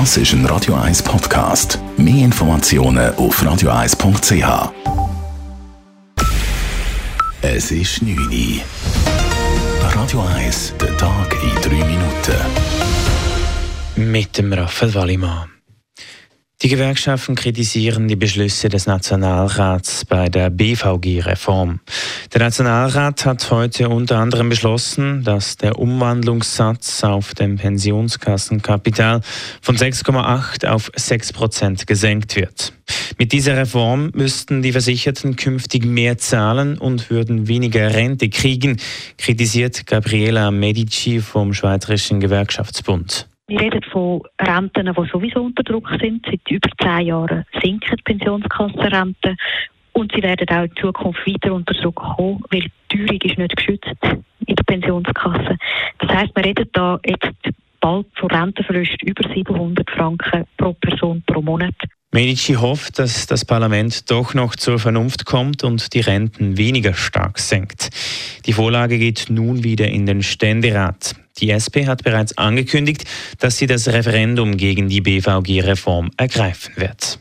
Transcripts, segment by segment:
Das ist ein Radio 1 Podcast. Mehr Informationen auf radio1.ch. Es ist 9 Uhr. Radio 1, der Tag in 3 Minuten. Mit dem Raphael Wallimann. Die Gewerkschaften kritisieren die Beschlüsse des Nationalrats bei der BVG-Reform. Der Nationalrat hat heute unter anderem beschlossen, dass der Umwandlungssatz auf dem Pensionskassenkapital von 6,8 auf 6 Prozent gesenkt wird. Mit dieser Reform müssten die Versicherten künftig mehr zahlen und würden weniger Rente kriegen, kritisiert Gabriela Medici vom Schweizerischen Gewerkschaftsbund. Wir reden von Renten, die sowieso unter Druck sind. Seit über zehn Jahren sinken die Pensionskassenrenten. Und sie werden auch in Zukunft weiter unter Druck kommen, weil die Teuerung ist nicht geschützt in der Pensionskasse. Das heisst, wir reden da jetzt bald von Rentenverlusten über 700 Franken pro Person pro Monat. Medici hofft, dass das Parlament doch noch zur Vernunft kommt und die Renten weniger stark senkt. Die Vorlage geht nun wieder in den Ständerat. Die SP hat bereits angekündigt, dass sie das Referendum gegen die BVG-Reform ergreifen wird.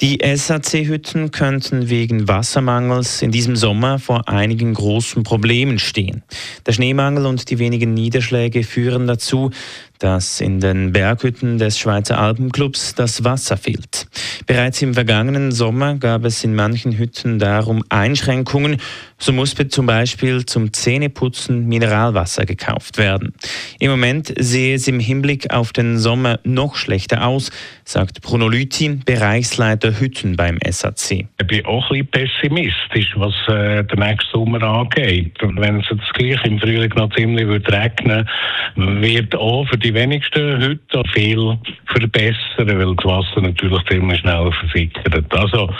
Die SAC-Hütten könnten wegen Wassermangels in diesem Sommer vor einigen großen Problemen stehen. Der Schneemangel und die wenigen Niederschläge führen dazu, dass in den Berghütten des Schweizer Alpenclubs das Wasser fehlt. Bereits im vergangenen Sommer gab es in manchen Hütten darum Einschränkungen. So musste zum Beispiel zum Zähneputzen Mineralwasser gekauft werden. Im Moment sehe es im Hinblick auf den Sommer noch schlechter aus, sagt Bruno Lüthi, Bereichsleiter Hütten beim SAC. Ich bin auch ein bisschen pessimistisch, was äh, den nächsten Sommer angeht. Und wenn es jetzt gleich im Frühling noch ziemlich wird regnen wird auch für die wenigsten Hütten viel verbessern, weil das Wasser natürlich ziemlich schnell versickert. Also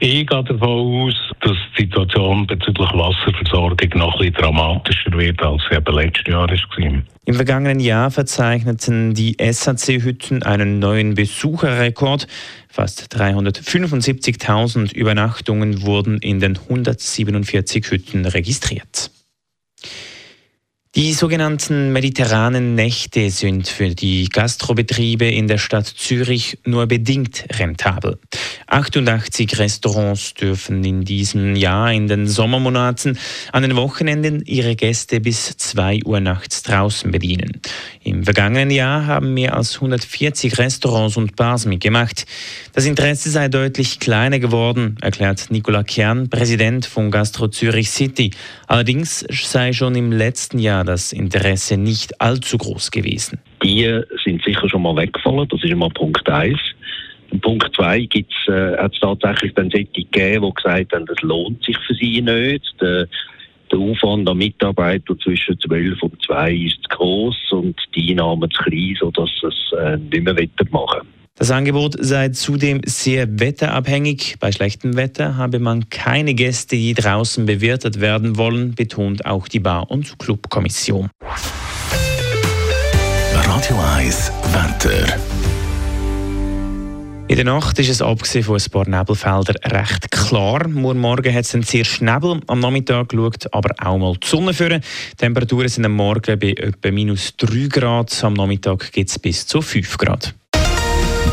ich gehe davon aus, dass die Situation bezüglich Wasserversorgung noch bisschen dramatischer wird, als sie eben letztes Jahr war. Im vergangenen Jahr verzeichneten die SAC-Hütten einen neuen Besucherrekord. Fast 375.000 Übernachtungen wurden in den 147 Hütten registriert. Die sogenannten mediterranen Nächte sind für die Gastrobetriebe in der Stadt Zürich nur bedingt rentabel. 88 Restaurants dürfen in diesem Jahr in den Sommermonaten an den Wochenenden ihre Gäste bis 2 Uhr nachts draußen bedienen. Im vergangenen Jahr haben mehr als 140 Restaurants und Bars mitgemacht. Das Interesse sei deutlich kleiner geworden, erklärt Nicola Kern, Präsident von Gastro Zürich City. Allerdings sei schon im letzten Jahr das Interesse nicht allzu groß gewesen. Die sind sicher schon mal weggefallen, das ist immer Punkt 1. Punkt 2 gibt es äh, tatsächlich dann solche gegeben, die gesagt haben, das lohnt sich für sie nicht. Der, der Aufwand an Mitarbeitern zwischen 12 und 2 ist zu groß und die Einnahmen zu klein, sodass sie es äh, nicht mehr machen das Angebot sei zudem sehr wetterabhängig. Bei schlechtem Wetter habe man keine Gäste, die draußen bewirtet werden wollen, betont auch die Bar- und Clubkommission. Radio 1 Wetter. In der Nacht ist es abgesehen von ein paar Nebelfeldern recht klar. Morgen hat es einen sehr Nebel. Am Nachmittag schaut aber auch mal die Sonne führen. Die Temperaturen sind am Morgen bei etwa minus 3 Grad. Am Nachmittag geht es bis zu 5 Grad.